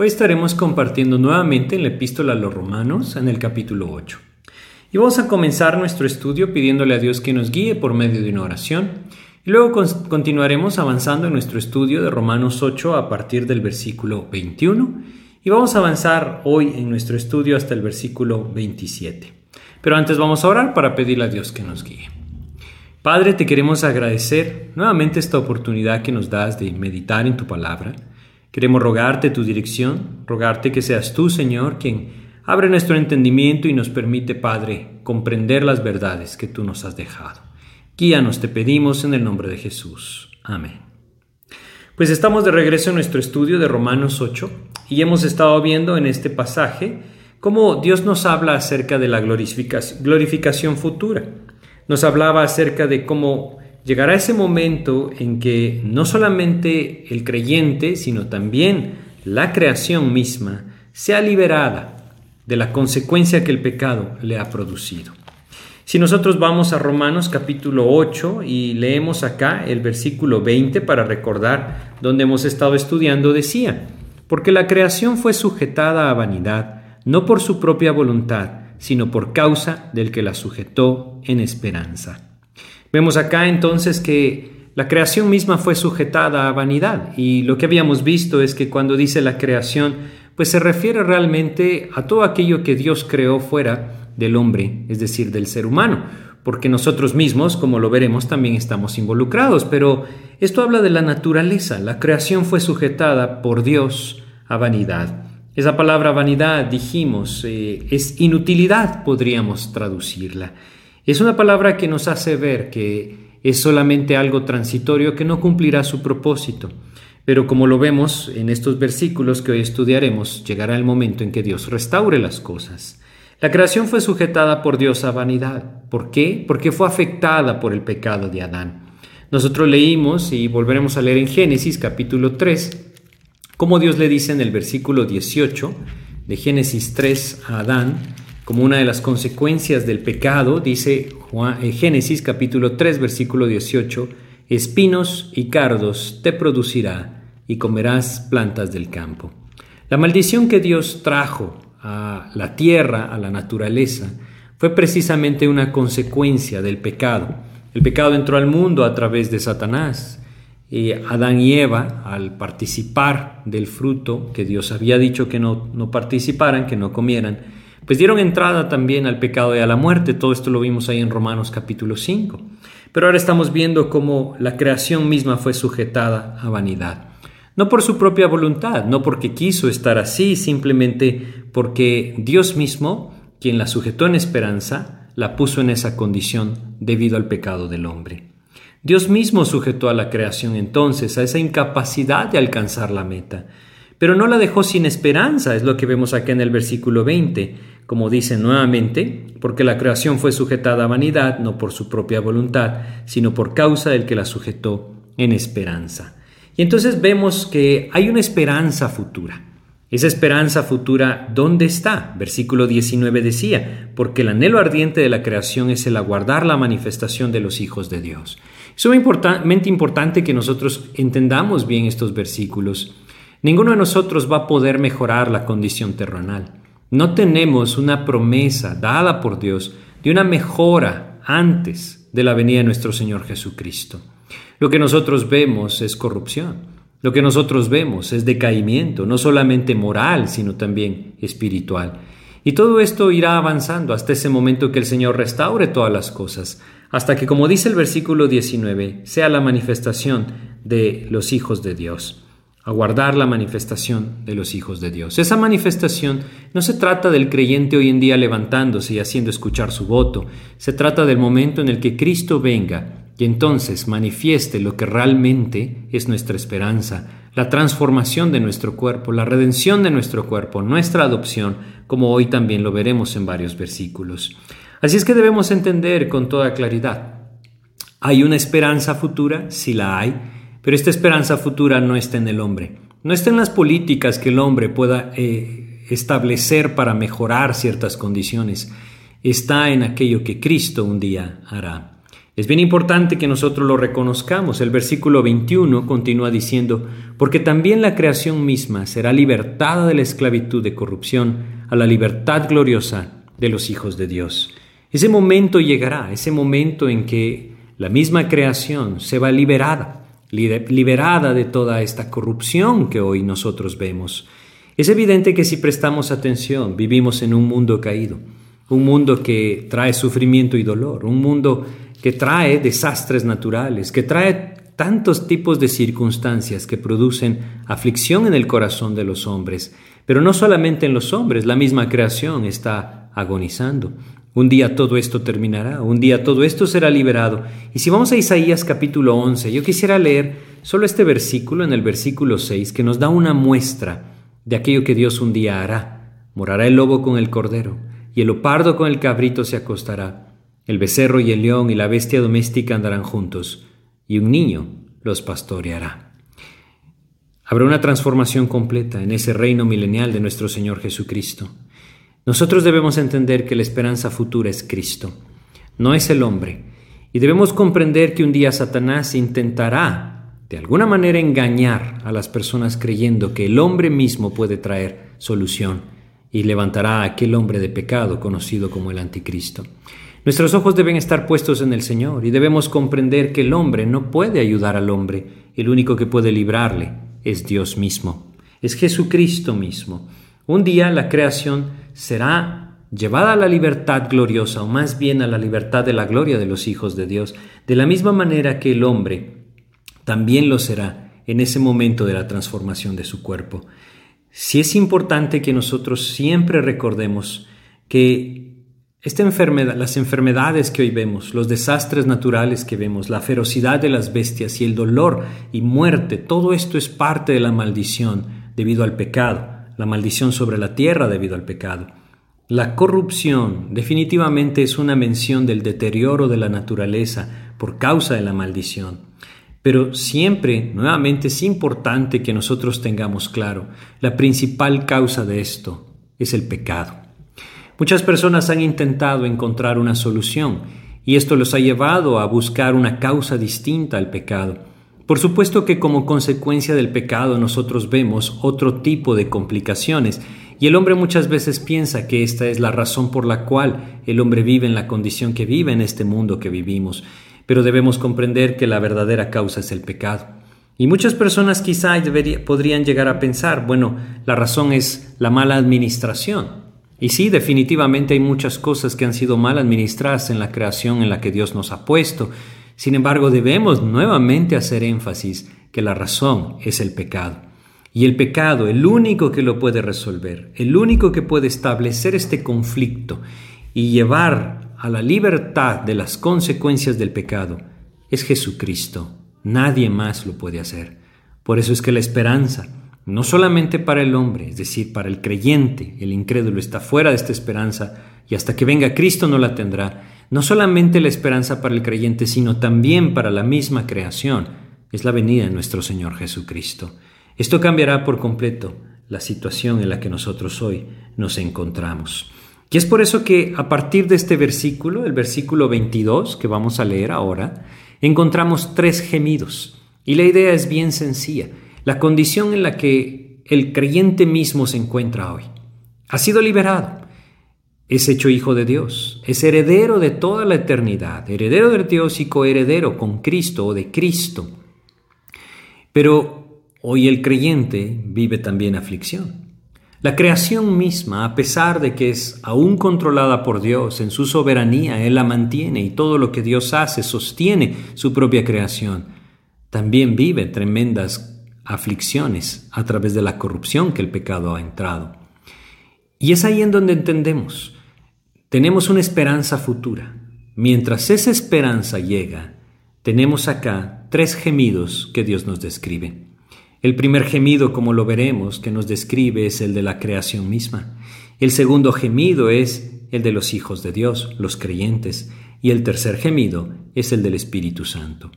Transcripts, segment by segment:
Hoy estaremos compartiendo nuevamente en la epístola a los romanos en el capítulo 8. Y vamos a comenzar nuestro estudio pidiéndole a Dios que nos guíe por medio de una oración. Y luego continuaremos avanzando en nuestro estudio de Romanos 8 a partir del versículo 21. Y vamos a avanzar hoy en nuestro estudio hasta el versículo 27. Pero antes vamos a orar para pedirle a Dios que nos guíe. Padre, te queremos agradecer nuevamente esta oportunidad que nos das de meditar en tu palabra. Queremos rogarte tu dirección, rogarte que seas tú, Señor, quien abre nuestro entendimiento y nos permite, Padre, comprender las verdades que tú nos has dejado. Guíanos, te pedimos en el nombre de Jesús. Amén. Pues estamos de regreso en nuestro estudio de Romanos 8 y hemos estado viendo en este pasaje cómo Dios nos habla acerca de la glorificación futura. Nos hablaba acerca de cómo llegará ese momento en que no solamente el creyente, sino también la creación misma sea liberada de la consecuencia que el pecado le ha producido. Si nosotros vamos a Romanos capítulo 8 y leemos acá el versículo 20 para recordar donde hemos estado estudiando, decía, porque la creación fue sujetada a vanidad, no por su propia voluntad, sino por causa del que la sujetó en esperanza. Vemos acá entonces que la creación misma fue sujetada a vanidad y lo que habíamos visto es que cuando dice la creación, pues se refiere realmente a todo aquello que Dios creó fuera del hombre, es decir, del ser humano, porque nosotros mismos, como lo veremos, también estamos involucrados, pero esto habla de la naturaleza, la creación fue sujetada por Dios a vanidad. Esa palabra vanidad, dijimos, eh, es inutilidad, podríamos traducirla. Es una palabra que nos hace ver que es solamente algo transitorio que no cumplirá su propósito. Pero como lo vemos en estos versículos que hoy estudiaremos, llegará el momento en que Dios restaure las cosas. La creación fue sujetada por Dios a vanidad. ¿Por qué? Porque fue afectada por el pecado de Adán. Nosotros leímos y volveremos a leer en Génesis capítulo 3, como Dios le dice en el versículo 18 de Génesis 3 a Adán, como una de las consecuencias del pecado, dice eh, Génesis capítulo 3 versículo 18, espinos y cardos te producirá y comerás plantas del campo. La maldición que Dios trajo a la tierra, a la naturaleza, fue precisamente una consecuencia del pecado. El pecado entró al mundo a través de Satanás. Y Adán y Eva, al participar del fruto que Dios había dicho que no, no participaran, que no comieran, pues dieron entrada también al pecado y a la muerte. Todo esto lo vimos ahí en Romanos capítulo 5. Pero ahora estamos viendo cómo la creación misma fue sujetada a vanidad. No por su propia voluntad, no porque quiso estar así, simplemente porque Dios mismo, quien la sujetó en esperanza, la puso en esa condición debido al pecado del hombre. Dios mismo sujetó a la creación entonces a esa incapacidad de alcanzar la meta, pero no la dejó sin esperanza, es lo que vemos acá en el versículo 20 como dice nuevamente, porque la creación fue sujetada a vanidad, no por su propia voluntad, sino por causa del que la sujetó en esperanza. Y entonces vemos que hay una esperanza futura. Esa esperanza futura, ¿dónde está? Versículo 19 decía, porque el anhelo ardiente de la creación es el aguardar la manifestación de los hijos de Dios. Es sumamente importante que nosotros entendamos bien estos versículos. Ninguno de nosotros va a poder mejorar la condición terrenal. No tenemos una promesa dada por Dios de una mejora antes de la venida de nuestro Señor Jesucristo. Lo que nosotros vemos es corrupción. Lo que nosotros vemos es decaimiento, no solamente moral, sino también espiritual. Y todo esto irá avanzando hasta ese momento que el Señor restaure todas las cosas, hasta que, como dice el versículo 19, sea la manifestación de los hijos de Dios. Aguardar la manifestación de los hijos de Dios. Esa manifestación no se trata del creyente hoy en día levantándose y haciendo escuchar su voto, se trata del momento en el que Cristo venga y entonces manifieste lo que realmente es nuestra esperanza, la transformación de nuestro cuerpo, la redención de nuestro cuerpo, nuestra adopción, como hoy también lo veremos en varios versículos. Así es que debemos entender con toda claridad. ¿Hay una esperanza futura? Sí la hay, pero esta esperanza futura no está en el hombre, no está en las políticas que el hombre pueda eh, establecer para mejorar ciertas condiciones, está en aquello que Cristo un día hará. Es bien importante que nosotros lo reconozcamos. El versículo 21 continúa diciendo, porque también la creación misma será libertada de la esclavitud de corrupción a la libertad gloriosa de los hijos de Dios. Ese momento llegará, ese momento en que la misma creación se va liberada, liberada de toda esta corrupción que hoy nosotros vemos. Es evidente que si prestamos atención, vivimos en un mundo caído, un mundo que trae sufrimiento y dolor, un mundo que trae desastres naturales, que trae tantos tipos de circunstancias que producen aflicción en el corazón de los hombres. Pero no solamente en los hombres, la misma creación está agonizando. Un día todo esto terminará, un día todo esto será liberado. Y si vamos a Isaías capítulo 11, yo quisiera leer solo este versículo en el versículo 6 que nos da una muestra de aquello que Dios un día hará. Morará el lobo con el cordero, y el opardo con el cabrito se acostará el becerro y el león y la bestia doméstica andarán juntos, y un niño los pastoreará. Habrá una transformación completa en ese reino milenial de nuestro Señor Jesucristo. Nosotros debemos entender que la esperanza futura es Cristo, no es el hombre, y debemos comprender que un día Satanás intentará de alguna manera engañar a las personas creyendo que el hombre mismo puede traer solución y levantará a aquel hombre de pecado conocido como el anticristo. Nuestros ojos deben estar puestos en el Señor y debemos comprender que el hombre no puede ayudar al hombre, el único que puede librarle es Dios mismo, es Jesucristo mismo. Un día la creación será llevada a la libertad gloriosa, o más bien a la libertad de la gloria de los hijos de Dios, de la misma manera que el hombre también lo será en ese momento de la transformación de su cuerpo. Si es importante que nosotros siempre recordemos que esta enfermedad, las enfermedades que hoy vemos, los desastres naturales que vemos, la ferocidad de las bestias y el dolor y muerte, todo esto es parte de la maldición debido al pecado, la maldición sobre la tierra debido al pecado. La corrupción definitivamente es una mención del deterioro de la naturaleza por causa de la maldición. Pero siempre, nuevamente, es importante que nosotros tengamos claro, la principal causa de esto es el pecado. Muchas personas han intentado encontrar una solución y esto los ha llevado a buscar una causa distinta al pecado. Por supuesto que como consecuencia del pecado nosotros vemos otro tipo de complicaciones y el hombre muchas veces piensa que esta es la razón por la cual el hombre vive en la condición que vive en este mundo que vivimos, pero debemos comprender que la verdadera causa es el pecado. Y muchas personas quizá podrían llegar a pensar, bueno, la razón es la mala administración. Y sí, definitivamente hay muchas cosas que han sido mal administradas en la creación en la que Dios nos ha puesto. Sin embargo, debemos nuevamente hacer énfasis que la razón es el pecado. Y el pecado, el único que lo puede resolver, el único que puede establecer este conflicto y llevar a la libertad de las consecuencias del pecado, es Jesucristo. Nadie más lo puede hacer. Por eso es que la esperanza, no solamente para el hombre, es decir, para el creyente, el incrédulo está fuera de esta esperanza y hasta que venga Cristo no la tendrá. No solamente la esperanza para el creyente, sino también para la misma creación, es la venida de nuestro Señor Jesucristo. Esto cambiará por completo la situación en la que nosotros hoy nos encontramos. Y es por eso que a partir de este versículo, el versículo 22 que vamos a leer ahora, encontramos tres gemidos. Y la idea es bien sencilla la condición en la que el creyente mismo se encuentra hoy. Ha sido liberado, es hecho hijo de Dios, es heredero de toda la eternidad, heredero de Dios y coheredero con Cristo o de Cristo. Pero hoy el creyente vive también aflicción. La creación misma, a pesar de que es aún controlada por Dios en su soberanía, Él la mantiene y todo lo que Dios hace sostiene su propia creación, también vive tremendas aflicciones a través de la corrupción que el pecado ha entrado. Y es ahí en donde entendemos, tenemos una esperanza futura. Mientras esa esperanza llega, tenemos acá tres gemidos que Dios nos describe. El primer gemido, como lo veremos, que nos describe es el de la creación misma. El segundo gemido es el de los hijos de Dios, los creyentes. Y el tercer gemido es el del Espíritu Santo.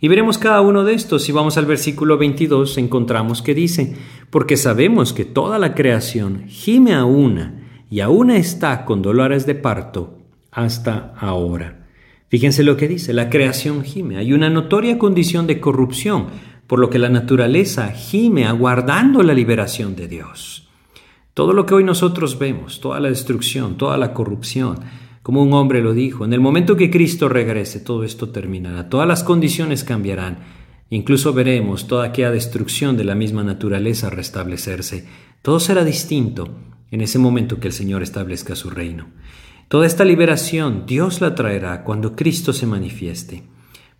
Y veremos cada uno de estos. Si vamos al versículo 22, encontramos que dice, porque sabemos que toda la creación gime a una y a una está con dolores de parto hasta ahora. Fíjense lo que dice, la creación gime. Hay una notoria condición de corrupción por lo que la naturaleza gime aguardando la liberación de Dios. Todo lo que hoy nosotros vemos, toda la destrucción, toda la corrupción, como un hombre lo dijo, en el momento que Cristo regrese, todo esto terminará, todas las condiciones cambiarán, incluso veremos toda aquella destrucción de la misma naturaleza restablecerse, todo será distinto en ese momento que el Señor establezca su reino. Toda esta liberación Dios la traerá cuando Cristo se manifieste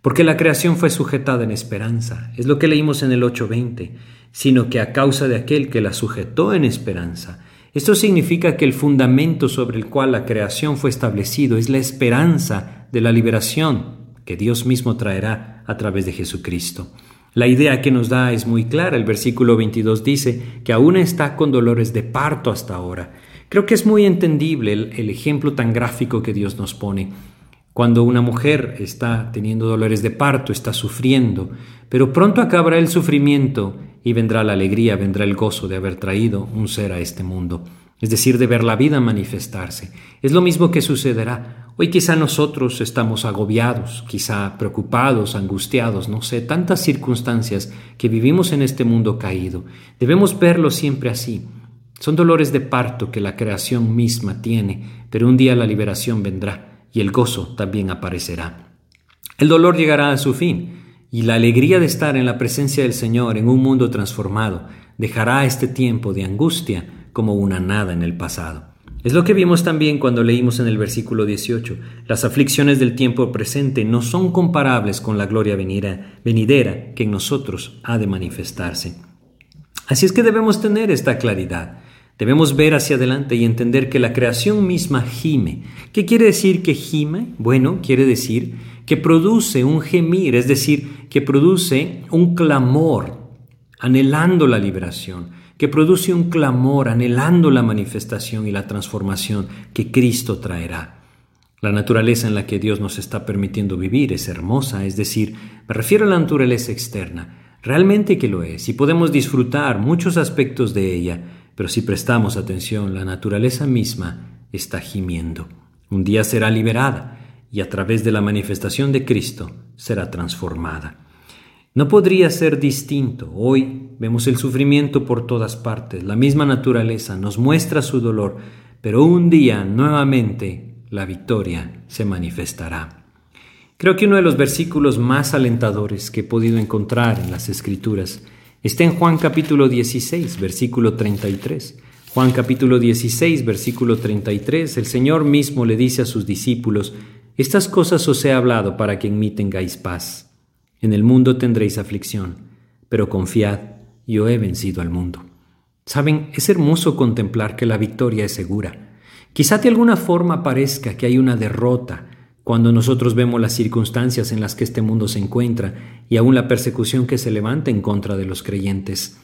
porque la creación fue sujetada en esperanza, es lo que leímos en el 8.20, sino que a causa de aquel que la sujetó en esperanza. Esto significa que el fundamento sobre el cual la creación fue establecido es la esperanza de la liberación que Dios mismo traerá a través de Jesucristo. La idea que nos da es muy clara. El versículo 22 dice que aún está con dolores de parto hasta ahora. Creo que es muy entendible el, ejemplo tan gráfico que Dios nos pone. Cuando una mujer está teniendo dolores de parto, está sufriendo, pero pronto acabará el sufrimiento y vendrá la alegría, vendrá el gozo de haber traído un ser a este mundo, es decir, de ver la vida manifestarse. Es lo mismo que sucederá. Hoy quizá nosotros estamos agobiados, quizá preocupados, angustiados, no sé, tantas circunstancias que vivimos en este mundo caído. Debemos verlo siempre así. Son dolores de parto que la creación misma tiene, pero un día la liberación vendrá y el gozo también aparecerá. El dolor llegará a su fin y la alegría de estar en la presencia del Señor en un mundo transformado dejará este tiempo de angustia como una nada en el pasado. Es lo que vimos también cuando leímos en el versículo 18. Las aflicciones del tiempo presente no son comparables con la gloria venidera que en nosotros ha de manifestarse. Así es que debemos tener esta claridad. Debemos ver hacia adelante y entender que la creación misma gime. ¿Qué quiere decir que gime? Bueno, quiere decir que produce un gemir, es decir, que produce un clamor anhelando la liberación, que produce un clamor anhelando la manifestación y la transformación que Cristo traerá. La naturaleza en la que Dios nos está permitiendo vivir es hermosa, es decir, me refiero a la naturaleza externa, realmente que lo es, y podemos disfrutar muchos aspectos de ella, pero si prestamos atención, la naturaleza misma está gimiendo. Un día será liberada y a través de la manifestación de Cristo será transformada. No podría ser distinto. Hoy vemos el sufrimiento por todas partes. La misma naturaleza nos muestra su dolor, pero un día nuevamente la victoria se manifestará. Creo que uno de los versículos más alentadores que he podido encontrar en las Escrituras Está en Juan capítulo 16, versículo 33. Juan capítulo 16, versículo 33, el Señor mismo le dice a sus discípulos, Estas cosas os he hablado para que en mí tengáis paz. En el mundo tendréis aflicción, pero confiad, yo he vencido al mundo. Saben, es hermoso contemplar que la victoria es segura. Quizá de alguna forma parezca que hay una derrota, cuando nosotros vemos las circunstancias en las que este mundo se encuentra y aún la persecución que se levanta en contra de los creyentes,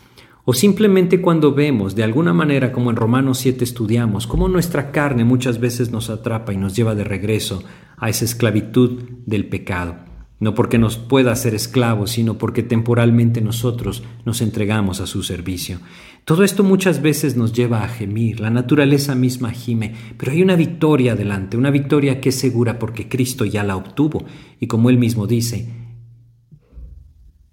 o simplemente cuando vemos de alguna manera como en Romanos 7 estudiamos, cómo nuestra carne muchas veces nos atrapa y nos lleva de regreso a esa esclavitud del pecado no porque nos pueda hacer esclavos, sino porque temporalmente nosotros nos entregamos a su servicio. Todo esto muchas veces nos lleva a gemir, la naturaleza misma gime, pero hay una victoria adelante, una victoria que es segura porque Cristo ya la obtuvo, y como él mismo dice,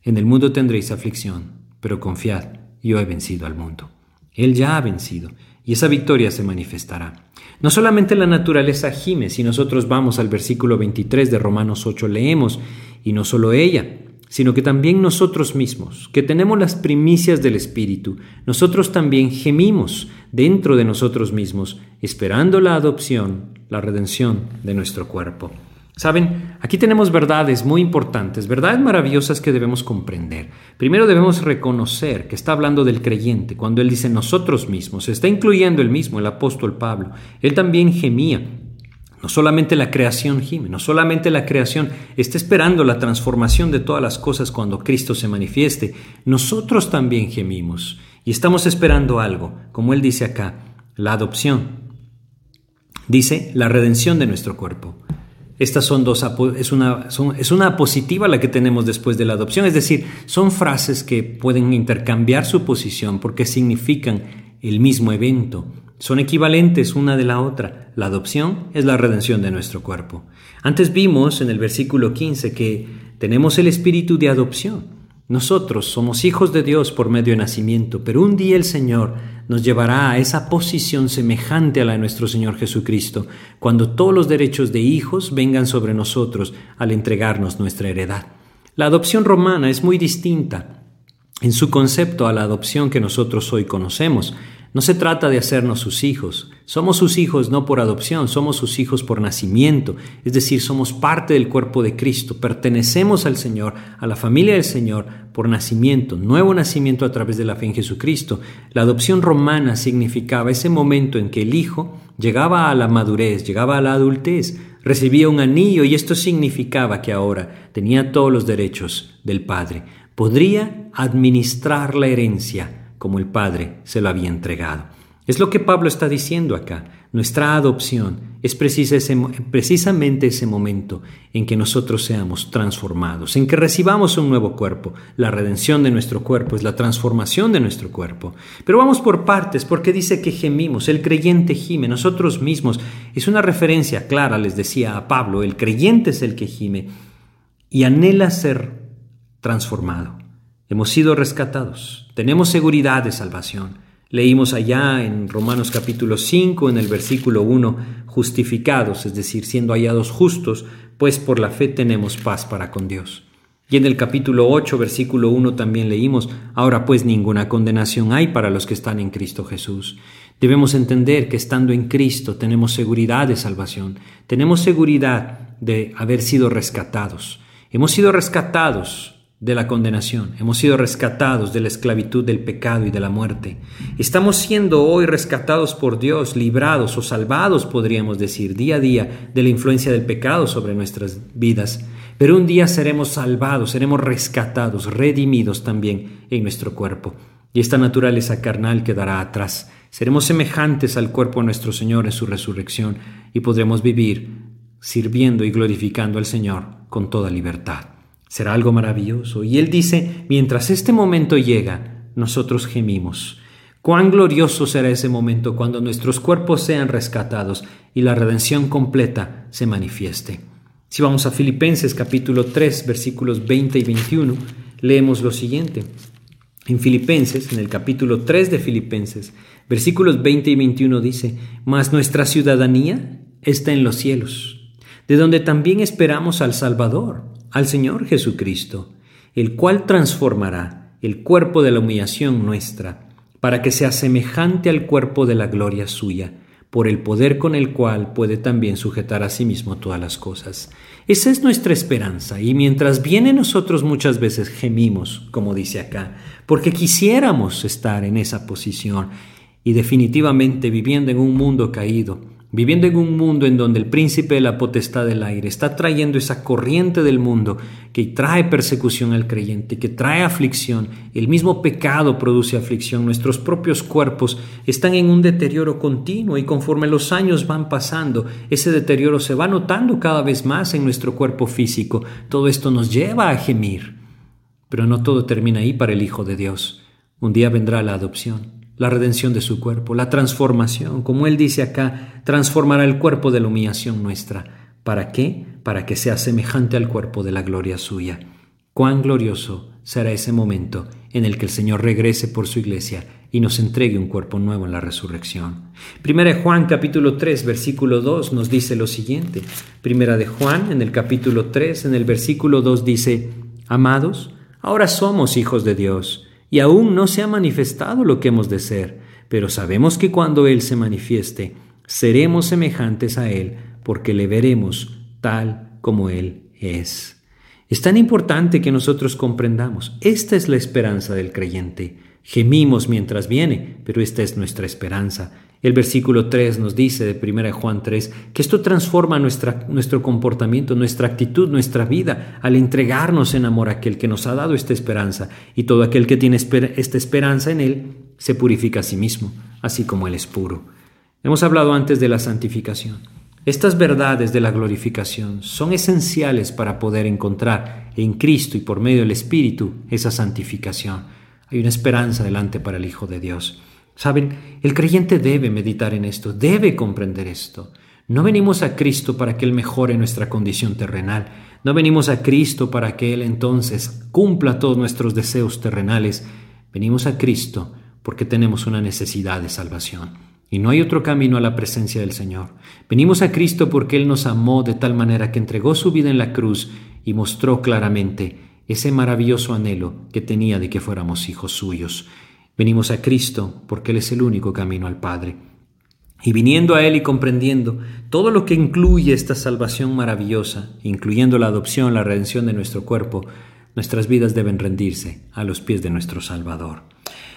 en el mundo tendréis aflicción, pero confiad, yo he vencido al mundo. Él ya ha vencido, y esa victoria se manifestará. No solamente la naturaleza gime, si nosotros vamos al versículo 23 de Romanos 8 leemos, y no solo ella, sino que también nosotros mismos, que tenemos las primicias del Espíritu, nosotros también gemimos dentro de nosotros mismos, esperando la adopción, la redención de nuestro cuerpo. Saben, aquí tenemos verdades muy importantes, verdades maravillosas que debemos comprender. Primero debemos reconocer que está hablando del creyente cuando él dice nosotros mismos, se está incluyendo el mismo, el apóstol Pablo. Él también gemía, no solamente la creación gime, no solamente la creación está esperando la transformación de todas las cosas cuando Cristo se manifieste, nosotros también gemimos y estamos esperando algo, como él dice acá, la adopción. Dice la redención de nuestro cuerpo. Estas son dos, es una, es una positiva la que tenemos después de la adopción, es decir, son frases que pueden intercambiar su posición porque significan el mismo evento, son equivalentes una de la otra. La adopción es la redención de nuestro cuerpo. Antes vimos en el versículo 15 que tenemos el espíritu de adopción. Nosotros somos hijos de Dios por medio de nacimiento, pero un día el Señor nos llevará a esa posición semejante a la de nuestro Señor Jesucristo, cuando todos los derechos de hijos vengan sobre nosotros al entregarnos nuestra heredad. La adopción romana es muy distinta en su concepto a la adopción que nosotros hoy conocemos. No se trata de hacernos sus hijos. Somos sus hijos no por adopción, somos sus hijos por nacimiento. Es decir, somos parte del cuerpo de Cristo, pertenecemos al Señor, a la familia del Señor por nacimiento, nuevo nacimiento a través de la fe en Jesucristo. La adopción romana significaba ese momento en que el hijo llegaba a la madurez, llegaba a la adultez, recibía un anillo y esto significaba que ahora tenía todos los derechos del Padre. Podría administrar la herencia como el Padre se lo había entregado. Es lo que Pablo está diciendo acá. Nuestra adopción es precisamente ese momento en que nosotros seamos transformados, en que recibamos un nuevo cuerpo. La redención de nuestro cuerpo es la transformación de nuestro cuerpo. Pero vamos por partes, porque dice que gemimos, el creyente gime, nosotros mismos. Es una referencia clara, les decía a Pablo, el creyente es el que gime y anhela ser transformado. Hemos sido rescatados, tenemos seguridad de salvación. Leímos allá en Romanos capítulo 5, en el versículo 1, justificados, es decir, siendo hallados justos, pues por la fe tenemos paz para con Dios. Y en el capítulo 8, versículo 1 también leímos, ahora pues ninguna condenación hay para los que están en Cristo Jesús. Debemos entender que estando en Cristo tenemos seguridad de salvación, tenemos seguridad de haber sido rescatados. Hemos sido rescatados de la condenación, hemos sido rescatados de la esclavitud del pecado y de la muerte. Estamos siendo hoy rescatados por Dios, librados o salvados, podríamos decir, día a día de la influencia del pecado sobre nuestras vidas. Pero un día seremos salvados, seremos rescatados, redimidos también en nuestro cuerpo. Y esta naturaleza carnal quedará atrás. Seremos semejantes al cuerpo de nuestro Señor en su resurrección y podremos vivir sirviendo y glorificando al Señor con toda libertad. Será algo maravilloso. Y él dice, mientras este momento llega, nosotros gemimos. Cuán glorioso será ese momento cuando nuestros cuerpos sean rescatados y la redención completa se manifieste. Si vamos a Filipenses capítulo 3 versículos 20 y 21, leemos lo siguiente. En Filipenses, en el capítulo 3 de Filipenses, versículos 20 y 21 dice, Mas nuestra ciudadanía está en los cielos, de donde también esperamos al Salvador al Señor Jesucristo, el cual transformará el cuerpo de la humillación nuestra, para que sea semejante al cuerpo de la gloria suya, por el poder con el cual puede también sujetar a sí mismo todas las cosas. Esa es nuestra esperanza, y mientras viene nosotros muchas veces gemimos, como dice acá, porque quisiéramos estar en esa posición y definitivamente viviendo en un mundo caído, viviendo en un mundo en donde el príncipe de la potestad del aire está trayendo esa corriente del mundo que trae persecución al creyente, que trae aflicción, el mismo pecado produce aflicción, nuestros propios cuerpos están en un deterioro continuo y conforme los años van pasando, ese deterioro se va notando cada vez más en nuestro cuerpo físico. Todo esto nos lleva a gemir. Pero no todo termina ahí para el Hijo de Dios. Un día vendrá la adopción la redención de su cuerpo, la transformación, como él dice acá, transformará el cuerpo de la humillación nuestra. ¿Para qué? Para que sea semejante al cuerpo de la gloria suya. Cuán glorioso será ese momento en el que el Señor regrese por su iglesia y nos entregue un cuerpo nuevo en la resurrección. Primera de Juan capítulo 3 versículo 2 nos dice lo siguiente. Primera de Juan en el capítulo 3 en el versículo 2 dice, Amados, ahora somos hijos de Dios, y aún no se ha manifestado lo que hemos de ser, pero sabemos que cuando Él se manifieste, seremos semejantes a Él, porque le veremos tal como Él es. Es tan importante que nosotros comprendamos, esta es la esperanza del creyente. Gemimos mientras viene, pero esta es nuestra esperanza. El versículo 3 nos dice de 1 Juan 3 que esto transforma nuestra, nuestro comportamiento, nuestra actitud, nuestra vida al entregarnos en amor a aquel que nos ha dado esta esperanza y todo aquel que tiene esta esperanza en él se purifica a sí mismo, así como él es puro. Hemos hablado antes de la santificación. Estas verdades de la glorificación son esenciales para poder encontrar en Cristo y por medio del Espíritu esa santificación. Hay una esperanza delante para el Hijo de Dios. Saben, el creyente debe meditar en esto, debe comprender esto. No venimos a Cristo para que Él mejore nuestra condición terrenal. No venimos a Cristo para que Él entonces cumpla todos nuestros deseos terrenales. Venimos a Cristo porque tenemos una necesidad de salvación. Y no hay otro camino a la presencia del Señor. Venimos a Cristo porque Él nos amó de tal manera que entregó su vida en la cruz y mostró claramente ese maravilloso anhelo que tenía de que fuéramos hijos suyos. Venimos a Cristo porque Él es el único camino al Padre. Y viniendo a Él y comprendiendo todo lo que incluye esta salvación maravillosa, incluyendo la adopción, la redención de nuestro cuerpo, nuestras vidas deben rendirse a los pies de nuestro Salvador.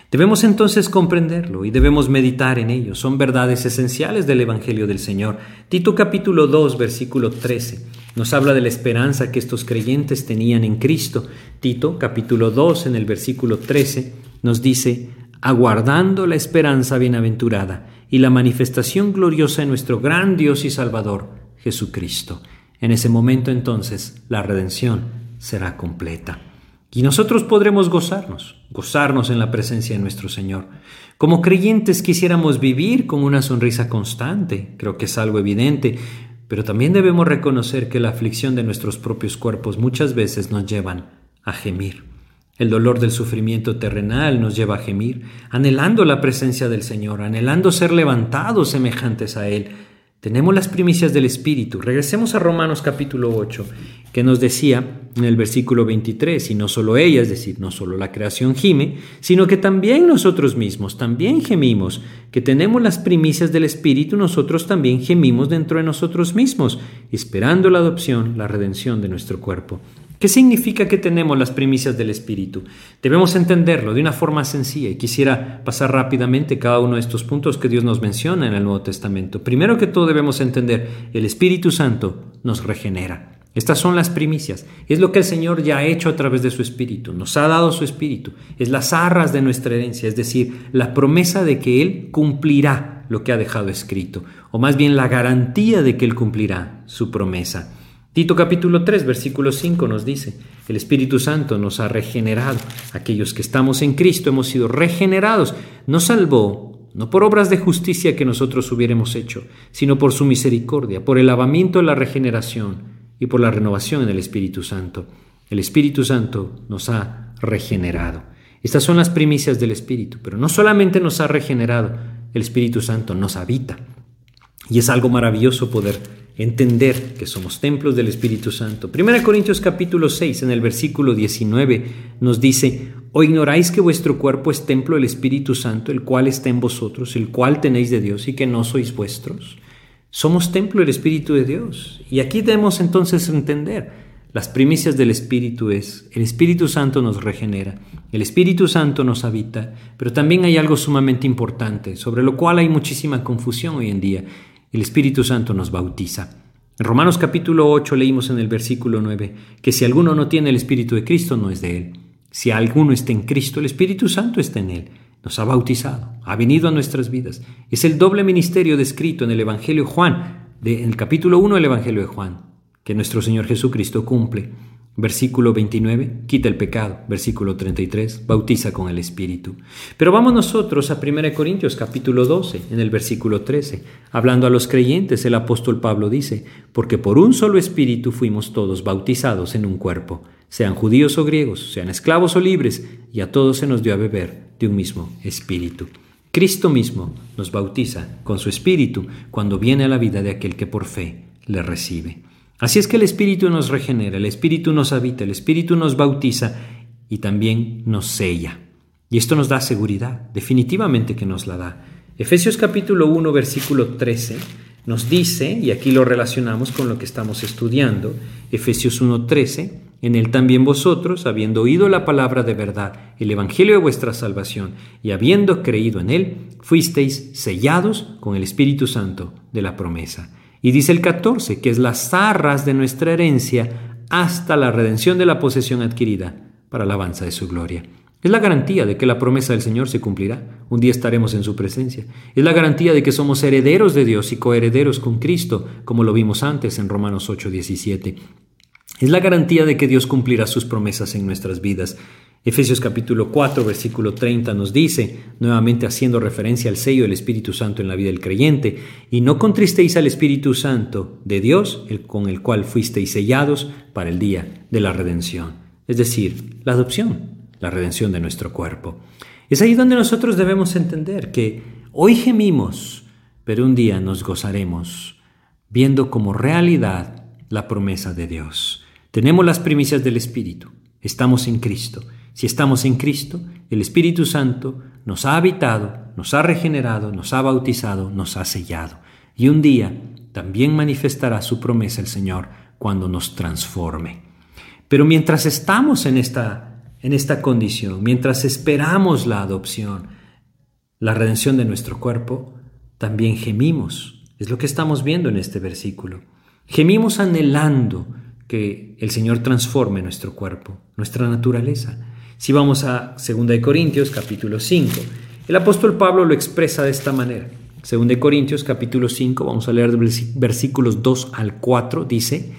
Debemos entonces comprenderlo y debemos meditar en ello. Son verdades esenciales del Evangelio del Señor. Tito capítulo 2, versículo 13 nos habla de la esperanza que estos creyentes tenían en Cristo. Tito capítulo 2 en el versículo 13 nos dice, aguardando la esperanza bienaventurada y la manifestación gloriosa de nuestro gran Dios y Salvador, Jesucristo. En ese momento entonces la redención será completa. Y nosotros podremos gozarnos, gozarnos en la presencia de nuestro Señor. Como creyentes quisiéramos vivir con una sonrisa constante, creo que es algo evidente, pero también debemos reconocer que la aflicción de nuestros propios cuerpos muchas veces nos llevan a gemir. El dolor del sufrimiento terrenal nos lleva a gemir, anhelando la presencia del Señor, anhelando ser levantados semejantes a Él, tenemos las primicias del Espíritu. Regresemos a Romanos capítulo 8, que nos decía en el versículo 23, y no solo ella, es decir, no solo la creación gime, sino que también nosotros mismos, también gemimos, que tenemos las primicias del Espíritu, nosotros también gemimos dentro de nosotros mismos, esperando la adopción, la redención de nuestro cuerpo. ¿Qué significa que tenemos las primicias del Espíritu? Debemos entenderlo de una forma sencilla y quisiera pasar rápidamente cada uno de estos puntos que Dios nos menciona en el Nuevo Testamento. Primero que todo debemos entender, el Espíritu Santo nos regenera. Estas son las primicias. Es lo que el Señor ya ha hecho a través de su Espíritu. Nos ha dado su Espíritu. Es las arras de nuestra herencia, es decir, la promesa de que Él cumplirá lo que ha dejado escrito, o más bien la garantía de que Él cumplirá su promesa. Tito capítulo 3, versículo 5 nos dice, el Espíritu Santo nos ha regenerado. Aquellos que estamos en Cristo hemos sido regenerados. Nos salvó, no por obras de justicia que nosotros hubiéramos hecho, sino por su misericordia, por el lavamiento de la regeneración y por la renovación en el Espíritu Santo. El Espíritu Santo nos ha regenerado. Estas son las primicias del Espíritu, pero no solamente nos ha regenerado, el Espíritu Santo nos habita. Y es algo maravilloso poder entender que somos templos del Espíritu Santo. 1 Corintios capítulo 6 en el versículo 19 nos dice, ¿o ignoráis que vuestro cuerpo es templo del Espíritu Santo, el cual está en vosotros, el cual tenéis de Dios y que no sois vuestros? Somos templo del Espíritu de Dios. Y aquí debemos entonces entender, las primicias del Espíritu es, el Espíritu Santo nos regenera, el Espíritu Santo nos habita, pero también hay algo sumamente importante, sobre lo cual hay muchísima confusión hoy en día, el Espíritu Santo nos bautiza. En Romanos capítulo 8 leímos en el versículo 9 que si alguno no tiene el Espíritu de Cristo no es de él. Si alguno está en Cristo, el Espíritu Santo está en él. Nos ha bautizado, ha venido a nuestras vidas. Es el doble ministerio descrito en el Evangelio de Juan, en el capítulo 1 del Evangelio de Juan, que nuestro Señor Jesucristo cumple. Versículo 29, quita el pecado. Versículo 33, bautiza con el Espíritu. Pero vamos nosotros a 1 Corintios capítulo 12, en el versículo 13. Hablando a los creyentes, el apóstol Pablo dice, porque por un solo Espíritu fuimos todos bautizados en un cuerpo, sean judíos o griegos, sean esclavos o libres, y a todos se nos dio a beber de un mismo Espíritu. Cristo mismo nos bautiza con su Espíritu cuando viene a la vida de aquel que por fe le recibe. Así es que el Espíritu nos regenera, el Espíritu nos habita, el Espíritu nos bautiza y también nos sella. Y esto nos da seguridad, definitivamente que nos la da. Efesios capítulo 1, versículo 13 nos dice, y aquí lo relacionamos con lo que estamos estudiando, Efesios 1, 13, en él también vosotros, habiendo oído la palabra de verdad, el Evangelio de vuestra salvación, y habiendo creído en él, fuisteis sellados con el Espíritu Santo de la promesa. Y dice el 14, que es las zarras de nuestra herencia hasta la redención de la posesión adquirida para la alabanza de su gloria. Es la garantía de que la promesa del Señor se cumplirá. Un día estaremos en su presencia. Es la garantía de que somos herederos de Dios y coherederos con Cristo, como lo vimos antes en Romanos 8:17. Es la garantía de que Dios cumplirá sus promesas en nuestras vidas. Efesios capítulo 4, versículo 30 nos dice, nuevamente haciendo referencia al sello del Espíritu Santo en la vida del creyente, y no contristéis al Espíritu Santo de Dios, el, con el cual fuisteis sellados para el día de la redención. Es decir, la adopción, la redención de nuestro cuerpo. Es ahí donde nosotros debemos entender que hoy gemimos, pero un día nos gozaremos viendo como realidad la promesa de Dios. Tenemos las primicias del Espíritu, estamos en Cristo. Si estamos en Cristo, el Espíritu Santo nos ha habitado, nos ha regenerado, nos ha bautizado, nos ha sellado. Y un día también manifestará su promesa el Señor cuando nos transforme. Pero mientras estamos en esta en esta condición, mientras esperamos la adopción, la redención de nuestro cuerpo, también gemimos. Es lo que estamos viendo en este versículo. Gemimos anhelando que el Señor transforme nuestro cuerpo, nuestra naturaleza. Si vamos a 2 Corintios capítulo 5, el apóstol Pablo lo expresa de esta manera. 2 Corintios capítulo 5, vamos a leer versículos 2 al 4, dice,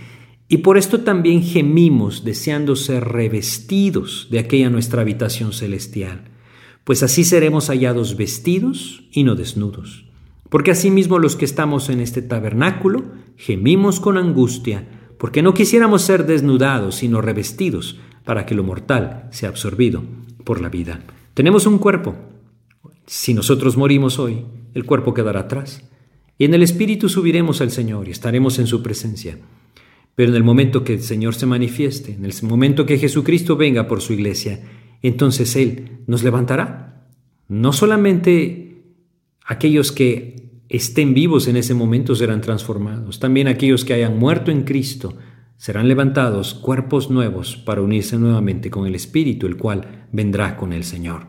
y por esto también gemimos deseando ser revestidos de aquella nuestra habitación celestial, pues así seremos hallados vestidos y no desnudos. Porque asimismo los que estamos en este tabernáculo gemimos con angustia, porque no quisiéramos ser desnudados, sino revestidos, para que lo mortal sea absorbido por la vida. Tenemos un cuerpo. Si nosotros morimos hoy, el cuerpo quedará atrás. Y en el Espíritu subiremos al Señor y estaremos en su presencia. Pero en el momento que el Señor se manifieste, en el momento que Jesucristo venga por su iglesia, entonces Él nos levantará. No solamente aquellos que estén vivos en ese momento serán transformados, también aquellos que hayan muerto en Cristo serán levantados cuerpos nuevos para unirse nuevamente con el Espíritu, el cual vendrá con el Señor.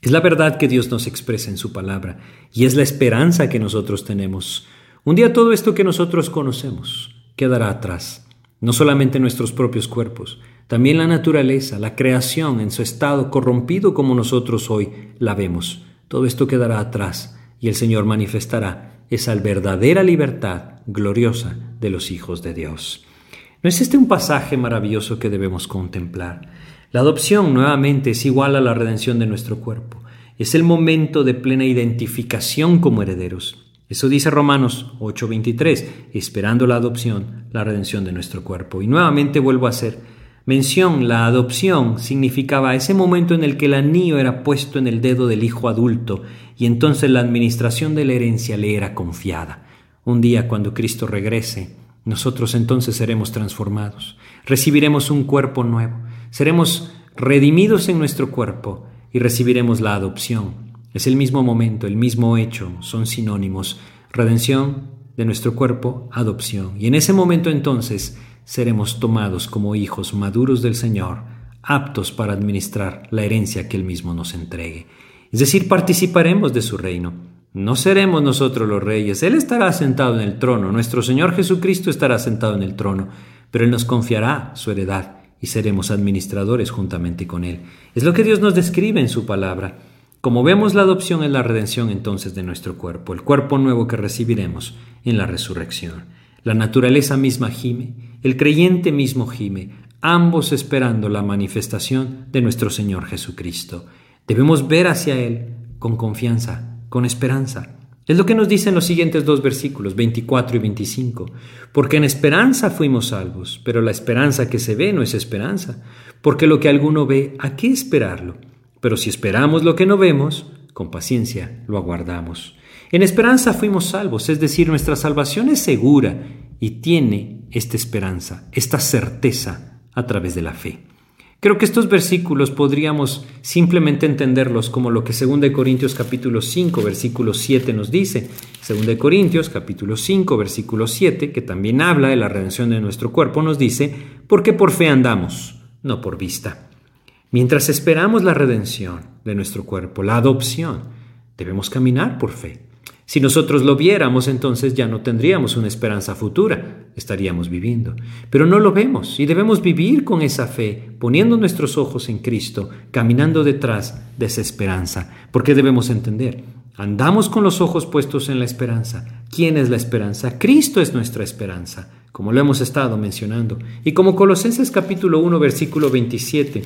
Es la verdad que Dios nos expresa en su palabra y es la esperanza que nosotros tenemos. Un día todo esto que nosotros conocemos, quedará atrás. No solamente nuestros propios cuerpos, también la naturaleza, la creación en su estado corrompido como nosotros hoy la vemos. Todo esto quedará atrás y el Señor manifestará esa verdadera libertad gloriosa de los hijos de Dios. ¿No es este un pasaje maravilloso que debemos contemplar? La adopción nuevamente es igual a la redención de nuestro cuerpo. Es el momento de plena identificación como herederos. Eso dice Romanos 8:23, esperando la adopción, la redención de nuestro cuerpo. Y nuevamente vuelvo a hacer mención, la adopción significaba ese momento en el que el anillo era puesto en el dedo del hijo adulto y entonces la administración de la herencia le era confiada. Un día cuando Cristo regrese, nosotros entonces seremos transformados, recibiremos un cuerpo nuevo, seremos redimidos en nuestro cuerpo y recibiremos la adopción es el mismo momento, el mismo hecho, son sinónimos. Redención de nuestro cuerpo, adopción. Y en ese momento entonces seremos tomados como hijos maduros del Señor, aptos para administrar la herencia que Él mismo nos entregue. Es decir, participaremos de su reino. No seremos nosotros los reyes, Él estará sentado en el trono, nuestro Señor Jesucristo estará sentado en el trono, pero Él nos confiará su heredad y seremos administradores juntamente con Él. Es lo que Dios nos describe en su palabra. Como vemos, la adopción es la redención entonces de nuestro cuerpo, el cuerpo nuevo que recibiremos en la resurrección. La naturaleza misma gime, el creyente mismo gime, ambos esperando la manifestación de nuestro Señor Jesucristo. Debemos ver hacia Él con confianza, con esperanza. Es lo que nos dicen los siguientes dos versículos, 24 y 25. Porque en esperanza fuimos salvos, pero la esperanza que se ve no es esperanza, porque lo que alguno ve, ¿a qué esperarlo? Pero si esperamos lo que no vemos, con paciencia lo aguardamos. En esperanza fuimos salvos, es decir, nuestra salvación es segura y tiene esta esperanza, esta certeza a través de la fe. Creo que estos versículos podríamos simplemente entenderlos como lo que 2 Corintios capítulo 5 versículo 7 nos dice. 2 Corintios capítulo 5 versículo 7, que también habla de la redención de nuestro cuerpo, nos dice, porque por fe andamos, no por vista. Mientras esperamos la redención de nuestro cuerpo, la adopción, debemos caminar por fe. Si nosotros lo viéramos, entonces ya no tendríamos una esperanza futura, estaríamos viviendo. Pero no lo vemos y debemos vivir con esa fe, poniendo nuestros ojos en Cristo, caminando detrás de esa esperanza, porque debemos entender, andamos con los ojos puestos en la esperanza. ¿Quién es la esperanza? Cristo es nuestra esperanza, como lo hemos estado mencionando. Y como Colosenses capítulo 1, versículo 27,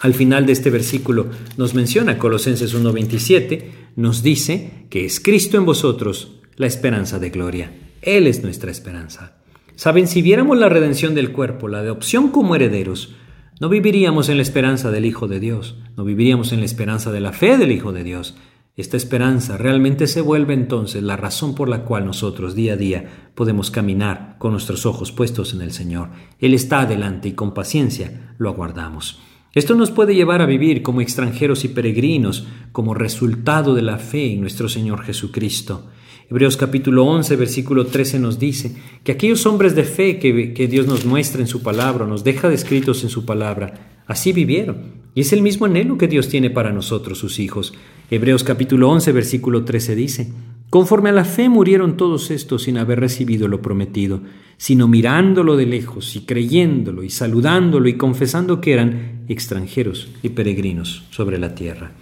al final de este versículo nos menciona Colosenses 1.27, nos dice que es Cristo en vosotros la esperanza de gloria. Él es nuestra esperanza. Saben, si viéramos la redención del cuerpo, la adopción como herederos, no viviríamos en la esperanza del Hijo de Dios, no viviríamos en la esperanza de la fe del Hijo de Dios. Esta esperanza realmente se vuelve entonces la razón por la cual nosotros día a día podemos caminar con nuestros ojos puestos en el Señor. Él está adelante y con paciencia lo aguardamos. Esto nos puede llevar a vivir como extranjeros y peregrinos como resultado de la fe en nuestro Señor Jesucristo. Hebreos capítulo 11, versículo 13 nos dice que aquellos hombres de fe que, que Dios nos muestra en su palabra, nos deja descritos en su palabra, así vivieron. Y es el mismo anhelo que Dios tiene para nosotros, sus hijos. Hebreos capítulo 11, versículo 13 dice, Conforme a la fe murieron todos estos sin haber recibido lo prometido, sino mirándolo de lejos y creyéndolo y saludándolo y confesando que eran extranjeros y peregrinos sobre la tierra.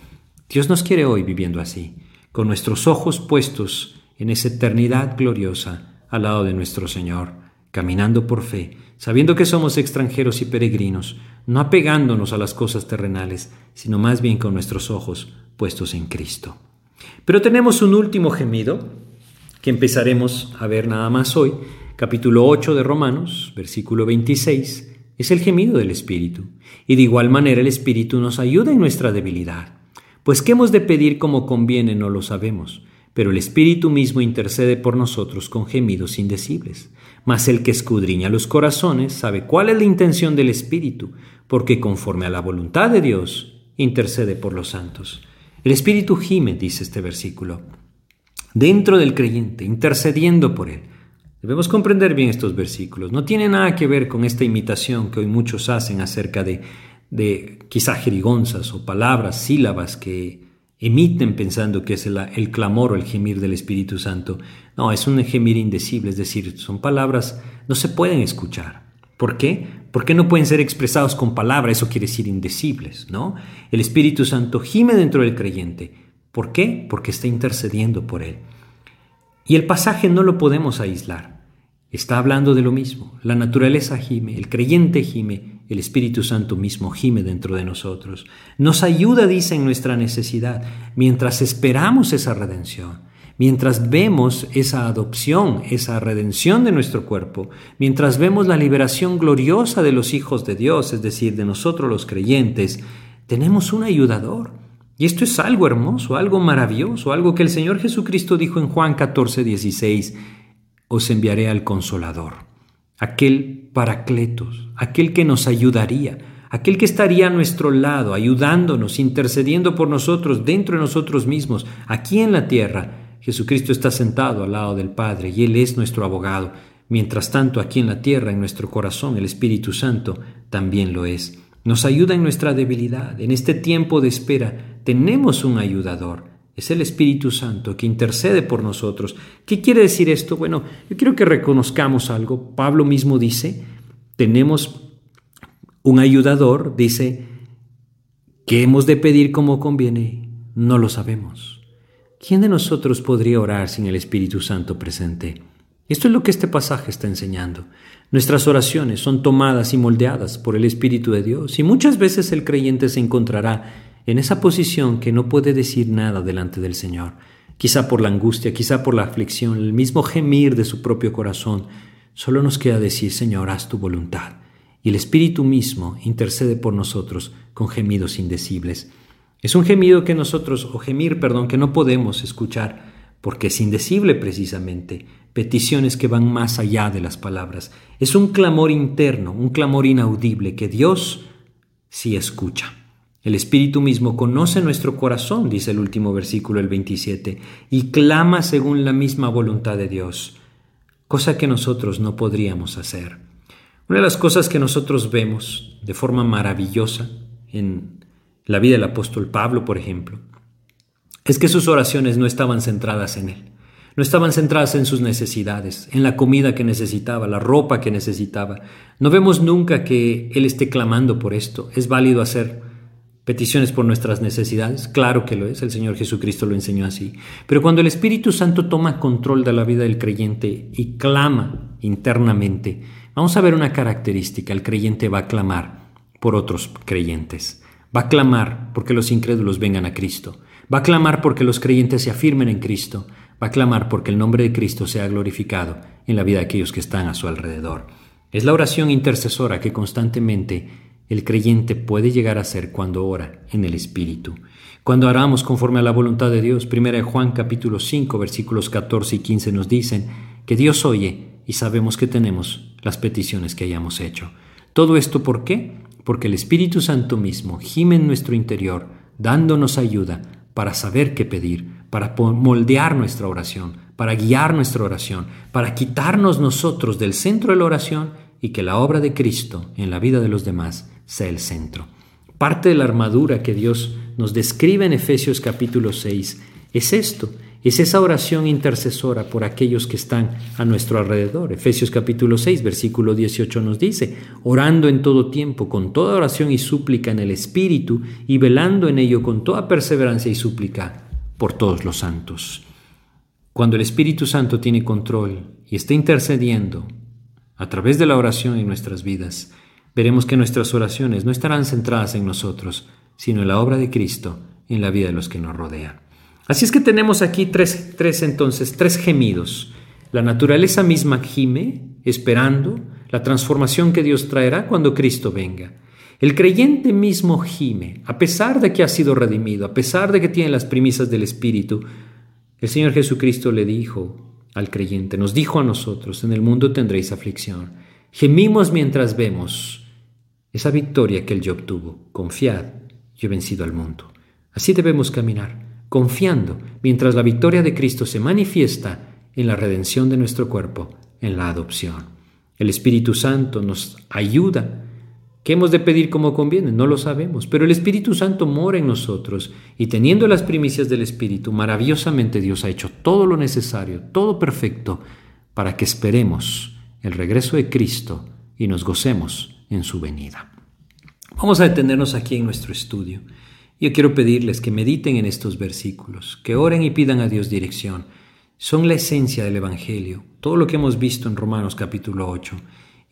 Dios nos quiere hoy viviendo así, con nuestros ojos puestos en esa eternidad gloriosa al lado de nuestro Señor, caminando por fe, sabiendo que somos extranjeros y peregrinos, no apegándonos a las cosas terrenales, sino más bien con nuestros ojos puestos en Cristo. Pero tenemos un último gemido que empezaremos a ver nada más hoy, capítulo 8 de Romanos, versículo 26, es el gemido del Espíritu. Y de igual manera el Espíritu nos ayuda en nuestra debilidad. Pues qué hemos de pedir como conviene no lo sabemos, pero el Espíritu mismo intercede por nosotros con gemidos indecibles. Mas el que escudriña los corazones sabe cuál es la intención del Espíritu, porque conforme a la voluntad de Dios, intercede por los santos. El Espíritu gime, dice este versículo, dentro del creyente, intercediendo por él. Debemos comprender bien estos versículos. No tiene nada que ver con esta imitación que hoy muchos hacen acerca de, de quizá jerigonzas o palabras, sílabas que emiten pensando que es el, clamor o el gemir del Espíritu Santo. No, es un gemir indecible, es decir, son palabras, no se pueden escuchar. ¿Por qué? Porque no pueden ser expresados con palabras, eso quiere decir indecibles, ¿no? El Espíritu Santo gime dentro del creyente. ¿Por qué? Porque está intercediendo por él. Y el pasaje no lo podemos aislar. Está hablando de lo mismo. La naturaleza gime, el creyente gime, el Espíritu Santo mismo gime dentro de nosotros. Nos ayuda, dice, en nuestra necesidad, mientras esperamos esa redención, mientras vemos esa adopción, esa redención de nuestro cuerpo, mientras vemos la liberación gloriosa de los hijos de Dios, es decir, de nosotros los creyentes, tenemos un ayudador. Y esto es algo hermoso, algo maravilloso, algo que el Señor Jesucristo dijo en Juan 14, 16, os enviaré al consolador, aquel paracletos, aquel que nos ayudaría, aquel que estaría a nuestro lado, ayudándonos, intercediendo por nosotros, dentro de nosotros mismos, aquí en la tierra. Jesucristo está sentado al lado del Padre y Él es nuestro abogado. Mientras tanto, aquí en la tierra, en nuestro corazón, el Espíritu Santo también lo es. Nos ayuda en nuestra debilidad. En este tiempo de espera tenemos un ayudador. Es el Espíritu Santo que intercede por nosotros. ¿Qué quiere decir esto? Bueno, yo quiero que reconozcamos algo. Pablo mismo dice, tenemos un ayudador, dice, que hemos de pedir como conviene. No lo sabemos. ¿Quién de nosotros podría orar sin el Espíritu Santo presente? Esto es lo que este pasaje está enseñando. Nuestras oraciones son tomadas y moldeadas por el Espíritu de Dios y muchas veces el creyente se encontrará en esa posición que no puede decir nada delante del Señor, quizá por la angustia, quizá por la aflicción, el mismo gemir de su propio corazón. Solo nos queda decir, Señor, haz tu voluntad. Y el Espíritu mismo intercede por nosotros con gemidos indecibles. Es un gemido que nosotros, o gemir, perdón, que no podemos escuchar porque es indecible precisamente, peticiones que van más allá de las palabras. Es un clamor interno, un clamor inaudible que Dios sí escucha. El Espíritu mismo conoce nuestro corazón, dice el último versículo, el 27, y clama según la misma voluntad de Dios, cosa que nosotros no podríamos hacer. Una de las cosas que nosotros vemos de forma maravillosa en la vida del apóstol Pablo, por ejemplo, es que sus oraciones no estaban centradas en él. No estaban centradas en sus necesidades, en la comida que necesitaba, la ropa que necesitaba. No vemos nunca que Él esté clamando por esto. Es válido hacer peticiones por nuestras necesidades. Claro que lo es, el Señor Jesucristo lo enseñó así. Pero cuando el Espíritu Santo toma control de la vida del creyente y clama internamente, vamos a ver una característica. El creyente va a clamar por otros creyentes. Va a clamar porque los incrédulos vengan a Cristo. Va a clamar porque los creyentes se afirmen en Cristo va a clamar porque el nombre de Cristo sea glorificado en la vida de aquellos que están a su alrededor. Es la oración intercesora que constantemente el creyente puede llegar a hacer cuando ora en el Espíritu. Cuando oramos conforme a la voluntad de Dios, 1 Juan capítulo 5 versículos 14 y 15 nos dicen que Dios oye y sabemos que tenemos las peticiones que hayamos hecho. ¿Todo esto por qué? Porque el Espíritu Santo mismo gime en nuestro interior, dándonos ayuda para saber qué pedir, para moldear nuestra oración, para guiar nuestra oración, para quitarnos nosotros del centro de la oración y que la obra de Cristo en la vida de los demás sea el centro. Parte de la armadura que Dios nos describe en Efesios capítulo 6 es esto, es esa oración intercesora por aquellos que están a nuestro alrededor. Efesios capítulo 6, versículo 18 nos dice, orando en todo tiempo, con toda oración y súplica en el Espíritu, y velando en ello con toda perseverancia y súplica por todos los santos. Cuando el Espíritu Santo tiene control y está intercediendo a través de la oración en nuestras vidas, veremos que nuestras oraciones no estarán centradas en nosotros, sino en la obra de Cristo en la vida de los que nos rodean. Así es que tenemos aquí tres, tres entonces, tres gemidos. La naturaleza misma gime, esperando la transformación que Dios traerá cuando Cristo venga. El creyente mismo gime, a pesar de que ha sido redimido, a pesar de que tiene las premisas del Espíritu. El Señor Jesucristo le dijo al creyente, nos dijo a nosotros, en el mundo tendréis aflicción. Gemimos mientras vemos esa victoria que Él ya obtuvo. Confiad, yo he vencido al mundo. Así debemos caminar, confiando mientras la victoria de Cristo se manifiesta en la redención de nuestro cuerpo, en la adopción. El Espíritu Santo nos ayuda ¿Qué hemos de pedir como conviene? No lo sabemos, pero el Espíritu Santo mora en nosotros y teniendo las primicias del Espíritu, maravillosamente Dios ha hecho todo lo necesario, todo perfecto, para que esperemos el regreso de Cristo y nos gocemos en su venida. Vamos a detenernos aquí en nuestro estudio. Yo quiero pedirles que mediten en estos versículos, que oren y pidan a Dios dirección. Son la esencia del Evangelio, todo lo que hemos visto en Romanos capítulo 8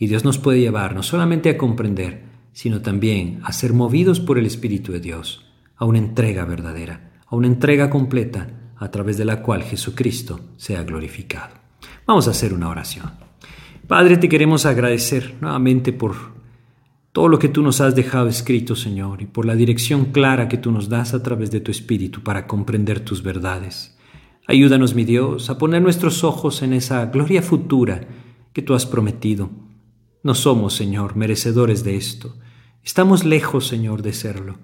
y Dios nos puede llevar no solamente a comprender, sino también a ser movidos por el Espíritu de Dios, a una entrega verdadera, a una entrega completa, a través de la cual Jesucristo sea glorificado. Vamos a hacer una oración. Padre, te queremos agradecer nuevamente por todo lo que tú nos has dejado escrito, Señor, y por la dirección clara que tú nos das a través de tu Espíritu para comprender tus verdades. Ayúdanos, mi Dios, a poner nuestros ojos en esa gloria futura que tú has prometido no somos, Señor, merecedores de esto. Estamos lejos, Señor, de serlo,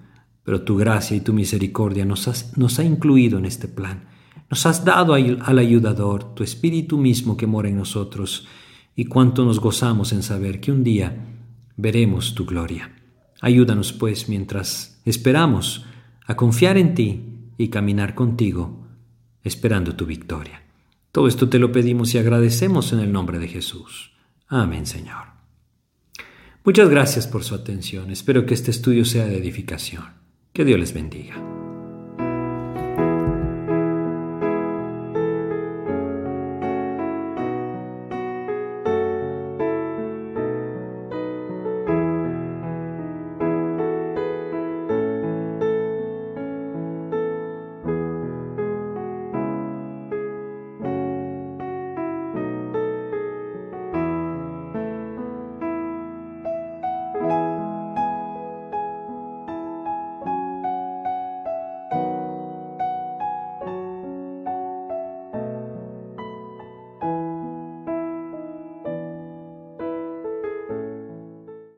pero tu gracia y tu misericordia nos, nos ha incluido en este plan. Nos has dado al ayudador, tu Espíritu mismo que mora en nosotros, y cuánto nos gozamos en saber que un día veremos tu gloria. Ayúdanos, pues, mientras esperamos a confiar en ti y caminar contigo, esperando tu victoria. Todo esto te lo pedimos y agradecemos en el nombre de Jesús. Amén, Señor. Muchas gracias por su atención. Espero que este estudio sea de edificación. Que Dios les bendiga.